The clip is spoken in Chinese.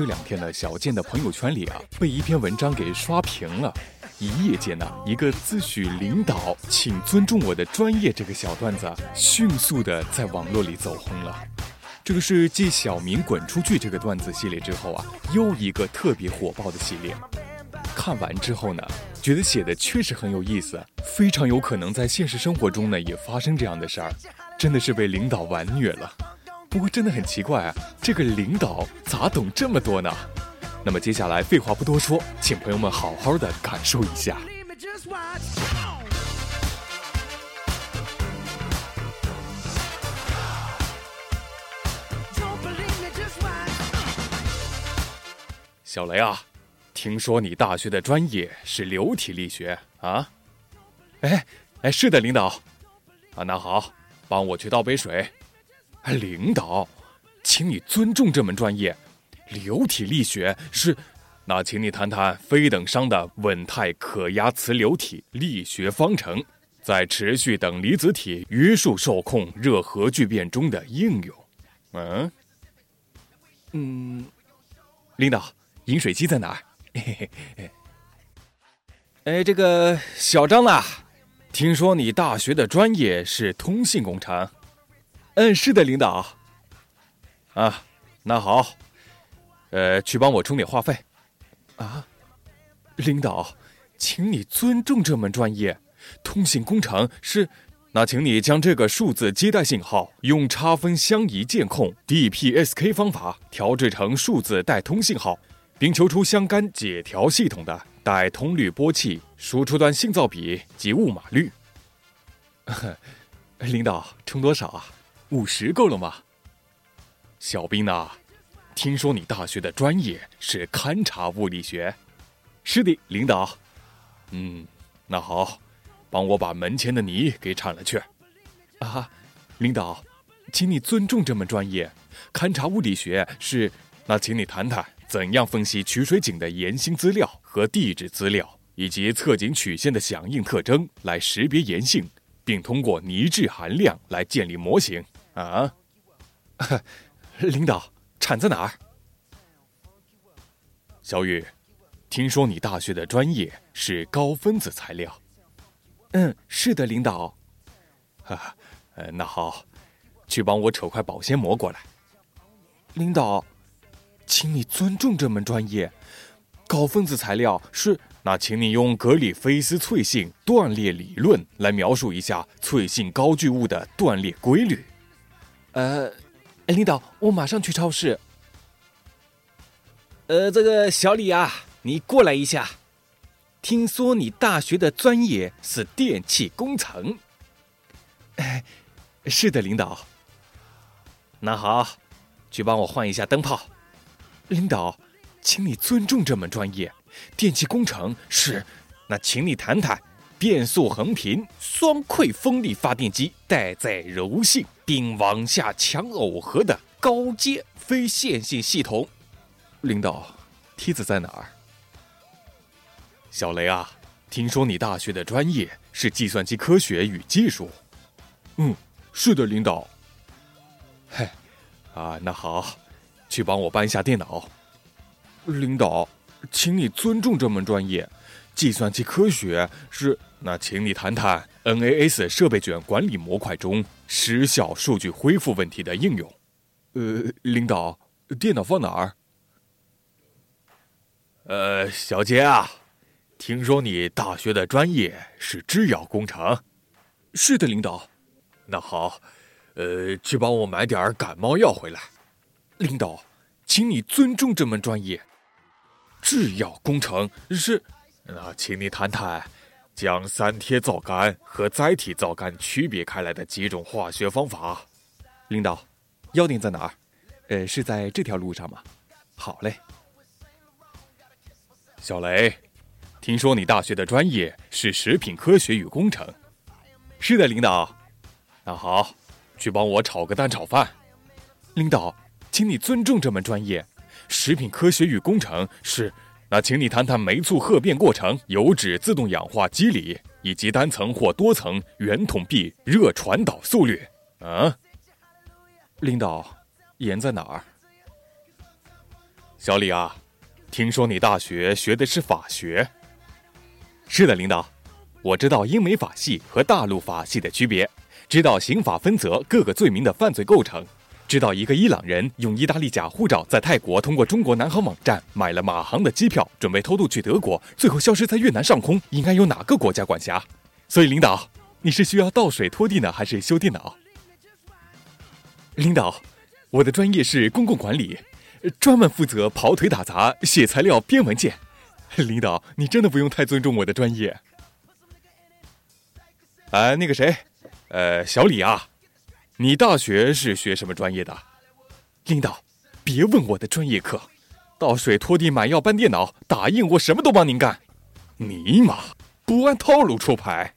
这两天呢，小健的朋友圈里啊，被一篇文章给刷屏了。一夜间呢，一个自诩领导，请尊重我的专业这个小段子，迅速的在网络里走红了。这个是继小明滚出去这个段子系列之后啊，又一个特别火爆的系列。看完之后呢，觉得写的确实很有意思，非常有可能在现实生活中呢也发生这样的事儿，真的是被领导玩虐了。不过真的很奇怪啊，这个领导咋懂这么多呢？那么接下来废话不多说，请朋友们好好的感受一下。小雷啊，听说你大学的专业是流体力学啊？哎哎，是的，领导。啊，那好，帮我去倒杯水。哎，领导，请你尊重这门专业，流体力学是。那请你谈谈非等熵的稳态可压磁流体力学方程，在持续等离子体约束受控热核聚变中的应用。嗯嗯，领导，饮水机在哪儿？嘿嘿嘿。哎，这个小张呐，听说你大学的专业是通信工程？嗯，是的，领导。啊，那好，呃，去帮我充点话费。啊，领导，请你尊重这门专业，通信工程是。那请你将这个数字接待信号用差分相移键控 DPSK 方法调制成数字带通信号，并求出相干解调系统的带通滤波器输出端信噪比及误码率。领导，充多少啊？五十够了吗？小兵呐，听说你大学的专业是勘察物理学？是的，领导。嗯，那好。帮我把门前的泥给铲了去，啊，领导，请你尊重这门专业。勘察物理学是，那请你谈谈怎样分析取水井的岩心资料和地质资料，以及测井曲线的响应特征来识别岩性，并通过泥质含量来建立模型。啊，领导，产在哪儿？小雨，听说你大学的专业是高分子材料。嗯，是的，领导。哈，呃，那好，去帮我扯块保鲜膜过来。领导，请你尊重这门专业。高分子材料是，那请你用格里菲斯脆性断裂理论来描述一下脆性高聚物的断裂规律。呃，哎领导，我马上去超市。呃，这个小李啊，你过来一下。听说你大学的专业是电气工程？哎，是的，领导。那好，去帮我换一下灯泡。领导，请你尊重这门专业，电气工程是。那请你谈谈变速横频双馈风力发电机带载柔性并往下强耦合的高阶非线性系统。领导，梯子在哪儿？小雷啊，听说你大学的专业是计算机科学与技术？嗯，是的，领导。嘿，啊，那好，去帮我搬下电脑。领导，请你尊重这门专业，计算机科学是。那请你谈谈 NAS 设备卷管理模块中失效数据恢复问题的应用。呃，领导，电脑放哪儿？呃，小杰啊。听说你大学的专业是制药工程？是的，领导。那好，呃，去帮我买点感冒药回来。领导，请你尊重这门专业。制药工程是？那请你谈谈将三贴皂苷和甾体皂苷区别开来的几种化学方法。领导，药店在哪儿？呃，是在这条路上吗？好嘞，小雷。听说你大学的专业是食品科学与工程？是的，领导。那好，去帮我炒个蛋炒饭。领导，请你尊重这门专业。食品科学与工程是。那请你谈谈酶促褐变过程、油脂自动氧化机理以及单层或多层圆筒壁热传导速率。啊，领导，盐在哪儿？小李啊，听说你大学学的是法学？是的，领导，我知道英美法系和大陆法系的区别，知道刑法分则各个罪名的犯罪构成。知道一个伊朗人用意大利假护照在泰国通过中国南航网站买了马航的机票，准备偷渡去德国，最后消失在越南上空，应该由哪个国家管辖？所以，领导，你是需要倒水拖地呢，还是修电脑？领导，我的专业是公共管理，专门负责跑腿打杂、写材料、编文件。领导，你真的不用太尊重我的专业。哎，那个谁，呃，小李啊。你大学是学什么专业的？领导，别问我的专业课，倒水、拖地、买药、搬电脑、打印，我什么都帮您干。尼玛，不按套路出牌！